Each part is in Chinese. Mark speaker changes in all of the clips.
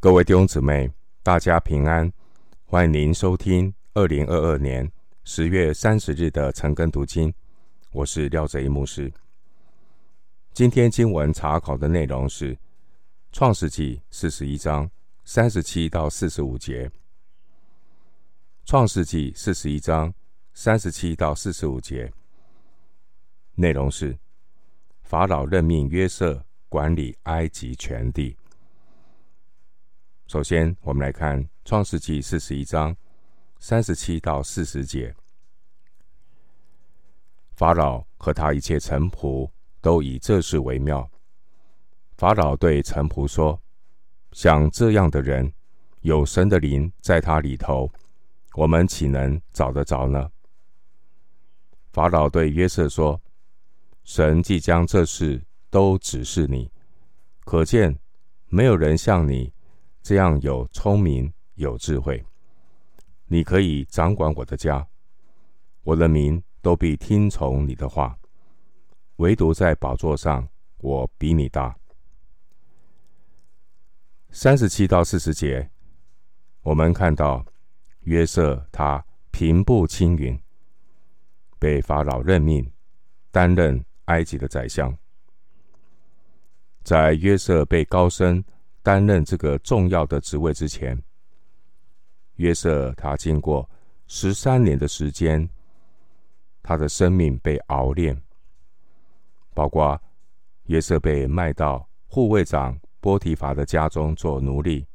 Speaker 1: 各位弟兄姊妹，大家平安！欢迎您收听二零二二年十月三十日的晨更读经。我是廖哲一牧师。今天经文查考的内容是《创世纪》四十一章三十七到四十五节。《创世纪》四十一章三十七到四十五节内容是法老任命约瑟管理埃及全地。首先，我们来看《创世纪》四十一章三十七到四十节。法老和他一切臣仆都以这事为妙。法老对臣仆说：“像这样的人，有神的灵在他里头，我们岂能找得着呢？”法老对约瑟说：“神既将这事都指示你，可见没有人像你。”这样有聪明有智慧，你可以掌管我的家，我的民都必听从你的话。唯独在宝座上，我比你大。三十七到四十节，我们看到约瑟他平步青云，被法老任命担任埃及的宰相。在约瑟被高升。担任这个重要的职位之前，约瑟他经过十三年的时间，他的生命被熬炼，包括约瑟被卖到护卫长波提乏的家中做奴隶，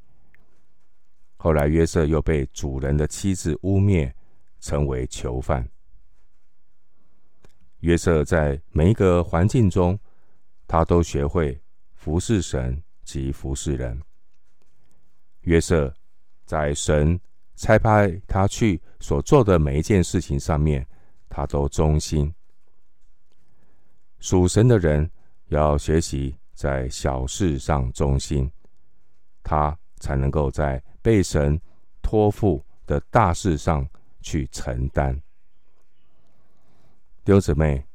Speaker 1: 后来约瑟又被主人的妻子污蔑，成为囚犯。约瑟在每一个环境中，他都学会服侍神。及服侍人，约瑟在神差派他去所做的每一件事情上面，他都忠心。属神的人要学习在小事上忠心，他才能够在被神托付的大事上去承担。弟兄姊妹，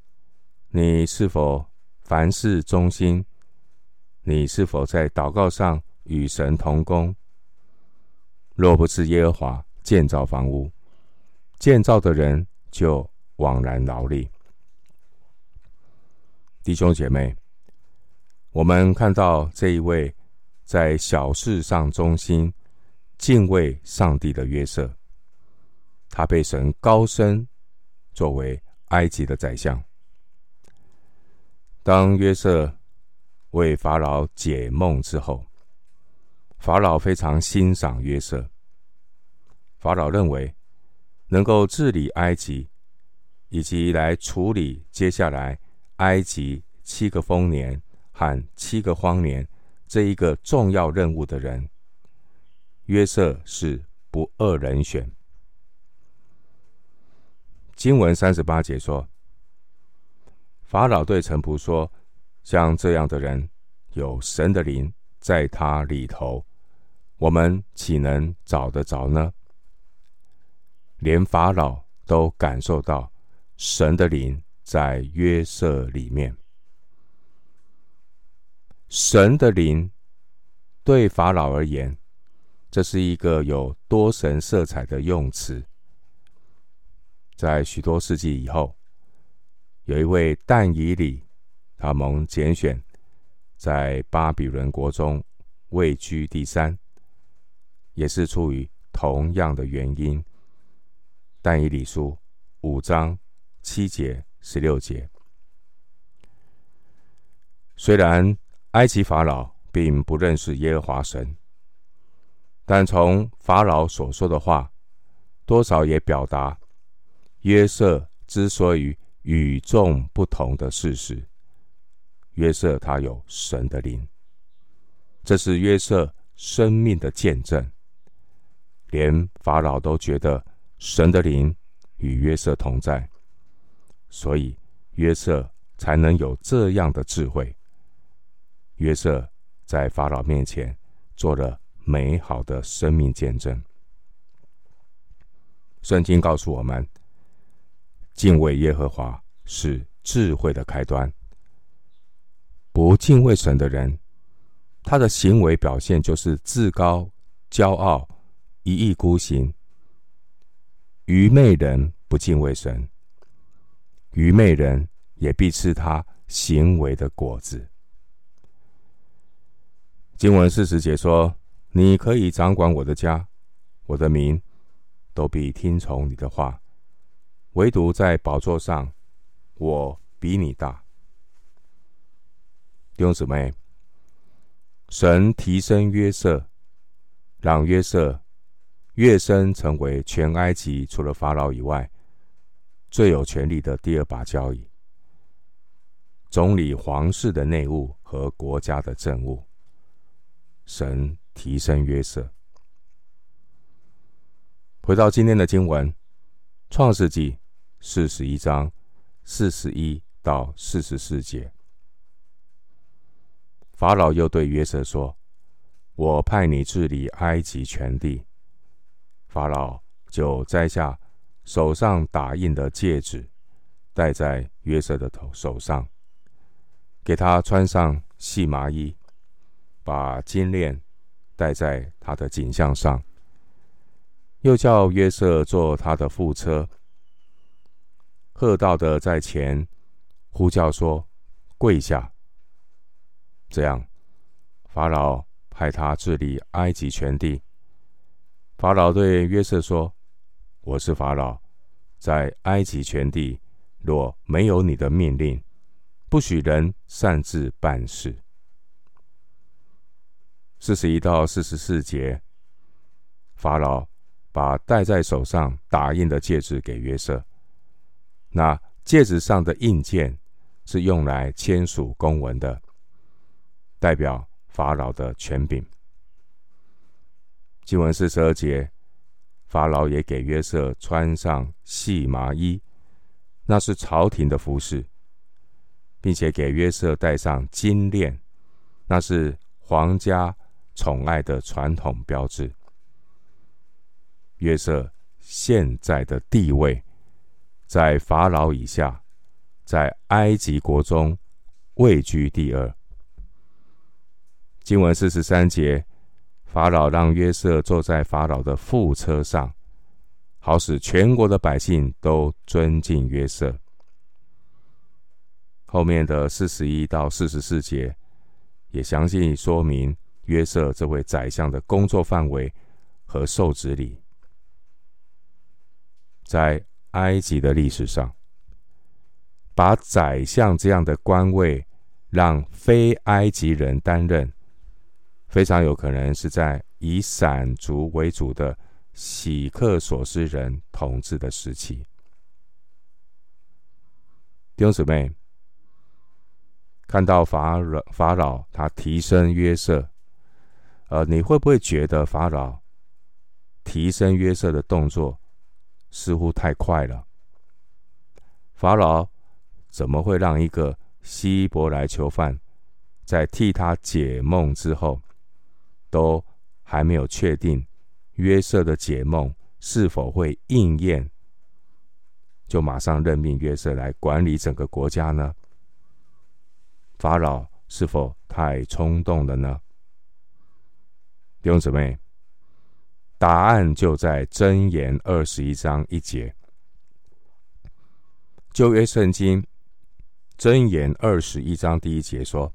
Speaker 1: 你是否凡事忠心？你是否在祷告上与神同工？若不是耶和华建造房屋，建造的人就枉然劳力。弟兄姐妹，我们看到这一位在小事上忠心、敬畏上帝的约瑟，他被神高升，作为埃及的宰相。当约瑟。为法老解梦之后，法老非常欣赏约瑟。法老认为能够治理埃及，以及来处理接下来埃及七个丰年和七个荒年这一个重要任务的人，约瑟是不二人选。经文三十八节说，法老对臣仆说。像这样的人，有神的灵在他里头，我们岂能找得着呢？连法老都感受到神的灵在约瑟里面。神的灵对法老而言，这是一个有多神色彩的用词。在许多世纪以后，有一位但以理。他蒙拣选，在巴比伦国中位居第三，也是出于同样的原因。但以理书五章七节十六节。虽然埃及法老并不认识耶和华神，但从法老所说的话，多少也表达约瑟之所以与众不同的事实。约瑟他有神的灵，这是约瑟生命的见证。连法老都觉得神的灵与约瑟同在，所以约瑟才能有这样的智慧。约瑟在法老面前做了美好的生命见证。圣经告诉我们，敬畏耶和华是智慧的开端。不敬畏神的人，他的行为表现就是自高、骄傲、一意孤行。愚昧人不敬畏神，愚昧人也必吃他行为的果子。经文四十节说：“你可以掌管我的家，我的民都必听从你的话。唯独在宝座上，我比你大。”弟兄姊妹。神提升约瑟，让约瑟跃升成为全埃及除了法老以外最有权力的第二把交椅，总理皇室的内务和国家的政务。神提升约瑟。回到今天的经文，《创世纪》四十一章四十一到四十四节。法老又对约瑟说：“我派你治理埃及全地。”法老就摘下手上打印的戒指，戴在约瑟的头手上，给他穿上细麻衣，把金链戴在他的颈项上，又叫约瑟坐他的副车，喝道的在前呼叫说：“跪下。”这样，法老派他治理埃及全地。法老对约瑟说：“我是法老，在埃及全地若没有你的命令，不许人擅自办事。”四十一到四十四节，法老把戴在手上打印的戒指给约瑟，那戒指上的印鉴是用来签署公文的。代表法老的权柄。经文四十二节，法老也给约瑟穿上细麻衣，那是朝廷的服饰，并且给约瑟戴上金链，那是皇家宠爱的传统标志。约瑟现在的地位，在法老以下，在埃及国中位居第二。经文四十三节，法老让约瑟坐在法老的副车上，好使全国的百姓都尊敬约瑟。后面的四十一到四十四节也详细说明约瑟这位宰相的工作范围和受职礼。在埃及的历史上，把宰相这样的官位让非埃及人担任。非常有可能是在以散族为主的喜克索斯人统治的时期。弟兄姊妹，看到法老法老他提升约瑟，呃，你会不会觉得法老提升约瑟的动作似乎太快了？法老怎么会让一个希伯来囚犯在替他解梦之后，都还没有确定约瑟的解梦是否会应验，就马上任命约瑟来管理整个国家呢？法老是否太冲动了呢？弟兄姊妹，答案就在箴言二十一章一节。旧约圣经箴言二十一章第一节说。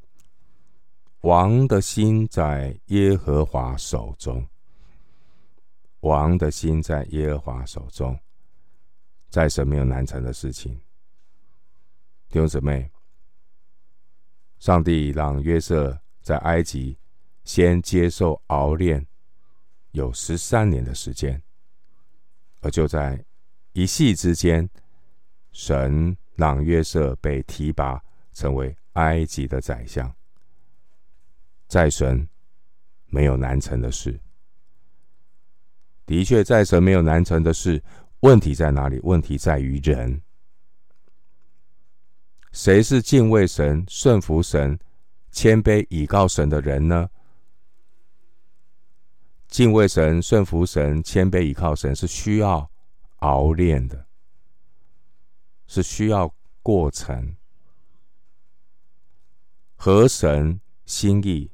Speaker 1: 王的心在耶和华手中，王的心在耶和华手中，在神没有难成的事情。弟兄姊妹，上帝让约瑟在埃及先接受熬炼，有十三年的时间，而就在一夕之间，神让约瑟被提拔成为埃及的宰相。在神没有难成的事，的确，在神没有难成的事。问题在哪里？问题在于人。谁是敬畏神、顺服神、谦卑倚靠神的人呢？敬畏神、顺服神、谦卑倚靠神是需要熬炼的，是需要过程，合神心意。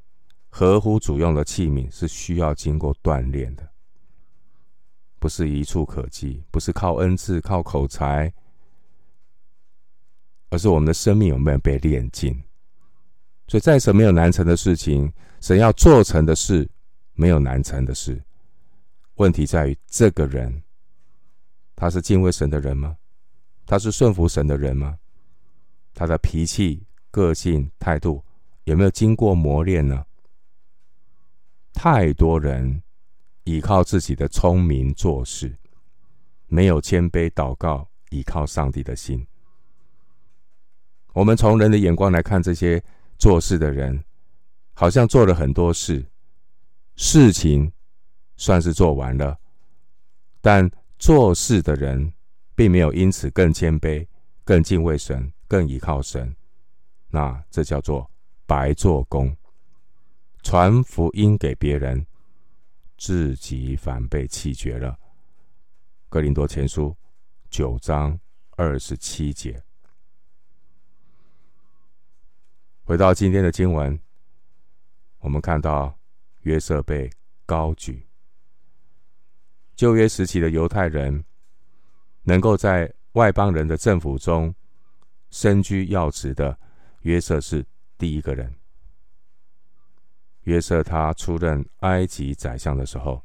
Speaker 1: 合乎主用的器皿是需要经过锻炼的，不是一蹴可及，不是靠恩赐、靠口才，而是我们的生命有没有被炼尽。所以，在神没有难成的事情，神要做成的事没有难成的事。问题在于这个人，他是敬畏神的人吗？他是顺服神的人吗？他的脾气、个性、态度有没有经过磨练呢？太多人依靠自己的聪明做事，没有谦卑祷告，依靠上帝的心。我们从人的眼光来看，这些做事的人好像做了很多事，事情算是做完了，但做事的人并没有因此更谦卑、更敬畏神。更依靠神，那这叫做白做工。传福音给别人，自己反被弃绝了。哥林多前书九章二十七节。回到今天的经文，我们看到约瑟被高举。旧约时期的犹太人，能够在外邦人的政府中。身居要职的约瑟是第一个人。约瑟他出任埃及宰相的时候，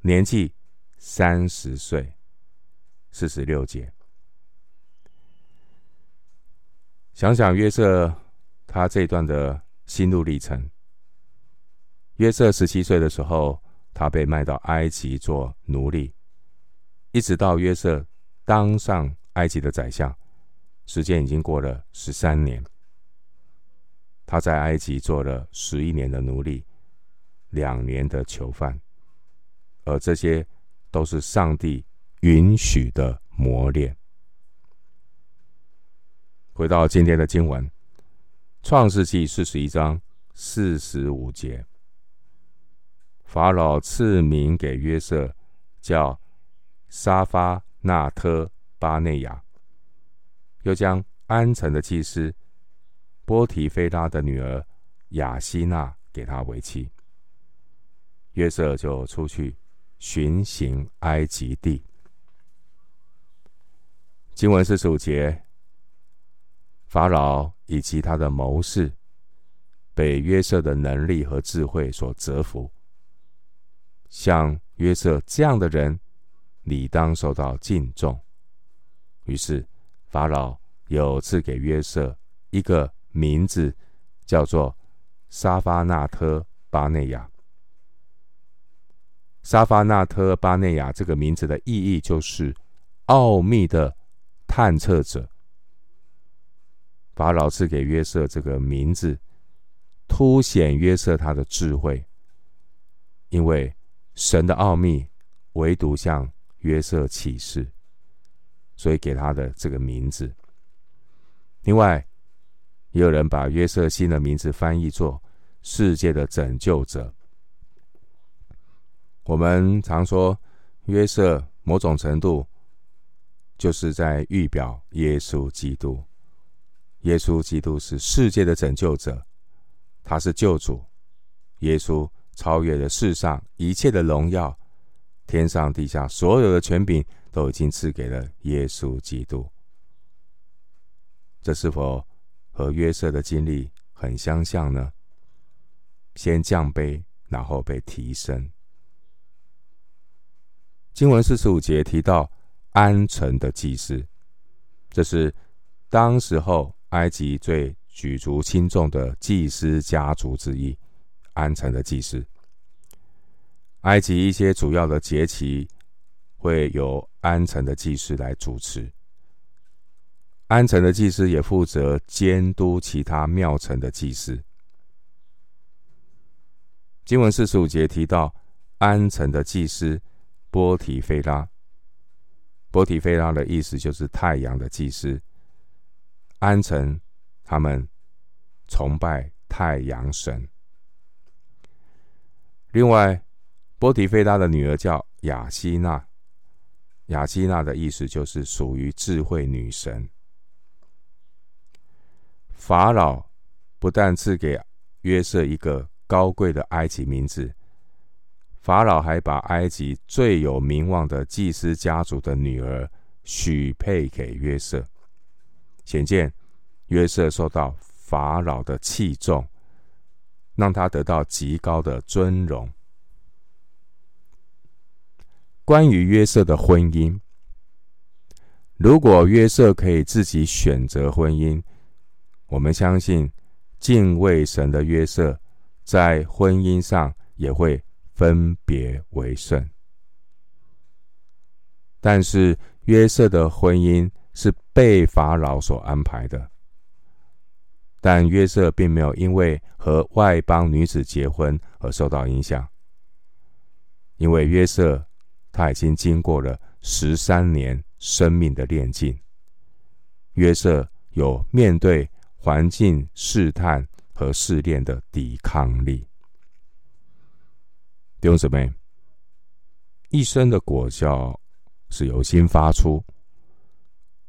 Speaker 1: 年纪三十岁，四十六节。想想约瑟他这段的心路历程。约瑟十七岁的时候，他被卖到埃及做奴隶，一直到约瑟当上埃及的宰相。时间已经过了十三年，他在埃及做了十一年的奴隶，两年的囚犯，而这些都是上帝允许的磨练。回到今天的经文，《创世纪》四十一章四十五节，法老赐名给约瑟，叫沙发纳特巴内亚。又将安城的祭司波提菲拉的女儿雅西娜给他为妻。约瑟就出去巡行埃及地。经文四十五节，法老以及他的谋士被约瑟的能力和智慧所折服。像约瑟这样的人，理当受到敬重。于是。法老有赐给约瑟一个名字，叫做沙发纳特巴内亚。沙发纳特巴内亚这个名字的意义就是奥秘的探测者。法老赐给约瑟这个名字，凸显约瑟他的智慧，因为神的奥秘唯独向约瑟启示。所以给他的这个名字。另外，也有人把约瑟新的名字翻译作“世界的拯救者”。我们常说约瑟某种程度就是在预表耶稣基督。耶稣基督是世界的拯救者，他是救主。耶稣超越了世上一切的荣耀，天上地下所有的权柄。都已经赐给了耶稣基督，这是否和约瑟的经历很相像呢？先降卑，然后被提升。经文四十五节提到安城的祭司，这是当时候埃及最举足轻重的祭司家族之一。安城的祭司，埃及一些主要的节期。会由安城的祭司来主持。安城的祭司也负责监督其他庙城的祭司。经文四十五节提到安城的祭司波提菲拉。波提菲拉的意思就是太阳的祭司。安城他们崇拜太阳神。另外，波提菲拉的女儿叫雅西娜。雅西娜的意思就是属于智慧女神。法老不但赐给约瑟一个高贵的埃及名字。法老还把埃及最有名望的祭司家族的女儿许配给约瑟，显见约瑟受到法老的器重，让他得到极高的尊荣。关于约瑟的婚姻，如果约瑟可以自己选择婚姻，我们相信敬畏神的约瑟在婚姻上也会。分别为圣，但是约瑟的婚姻是被法老所安排的。但约瑟并没有因为和外邦女子结婚而受到影响，因为约瑟他已经经过了十三年生命的炼净，约瑟有面对环境试探和试炼的抵抗力。弟兄姊妹，一生的果效是由心发出，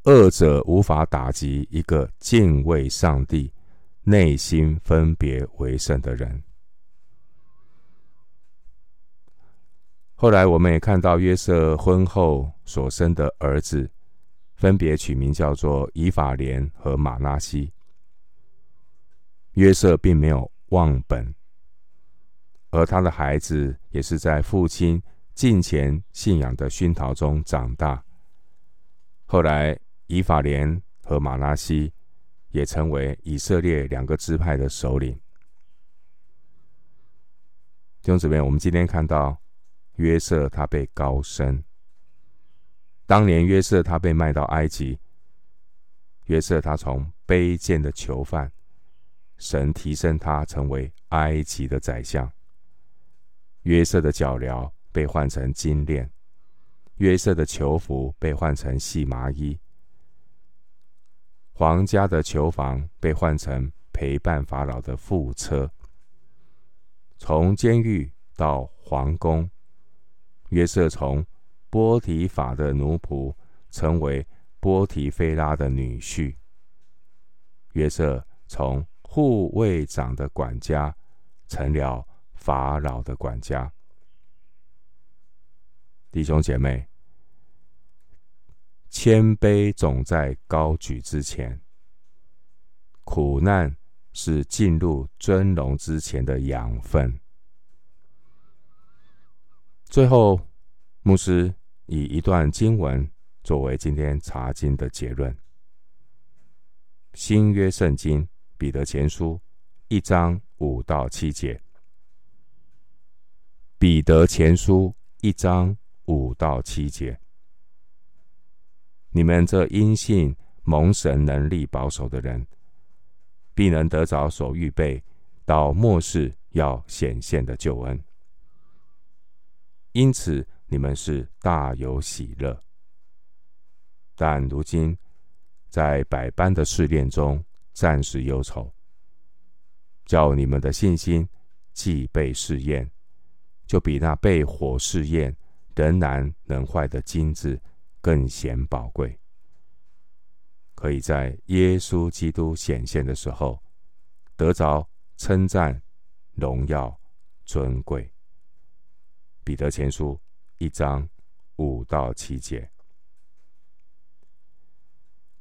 Speaker 1: 二者无法打击一个敬畏上帝、内心分别为圣的人。后来，我们也看到约瑟婚后所生的儿子，分别取名叫做以法莲和玛拿西。约瑟并没有忘本。而他的孩子也是在父亲近前信仰的熏陶中长大。后来，以法莲和玛拿西也成为以色列两个支派的首领。弟兄姊妹，我们今天看到约瑟他被高升。当年约瑟他被卖到埃及，约瑟他从卑贱的囚犯，神提升他成为埃及的宰相。约瑟的脚镣被换成金链，约瑟的囚服被换成细麻衣，皇家的囚房被换成陪伴法老的副车。从监狱到皇宫，约瑟从波提法的奴仆成为波提菲拉的女婿。约瑟从护卫长的管家成了。法老的管家，弟兄姐妹，谦卑总在高举之前，苦难是进入尊荣之前的养分。最后，牧师以一段经文作为今天查经的结论：新约圣经彼得前书一章五到七节。彼得前书一章五到七节：你们这因信蒙神能力保守的人，必能得着所预备到末世要显现的救恩。因此，你们是大有喜乐。但如今在百般的试炼中，暂时忧愁，叫你们的信心既被试验。就比那被火试验仍然能坏的金子更显宝贵，可以在耶稣基督显现的时候得着称赞、荣耀、尊贵。彼得前书一章五到七节。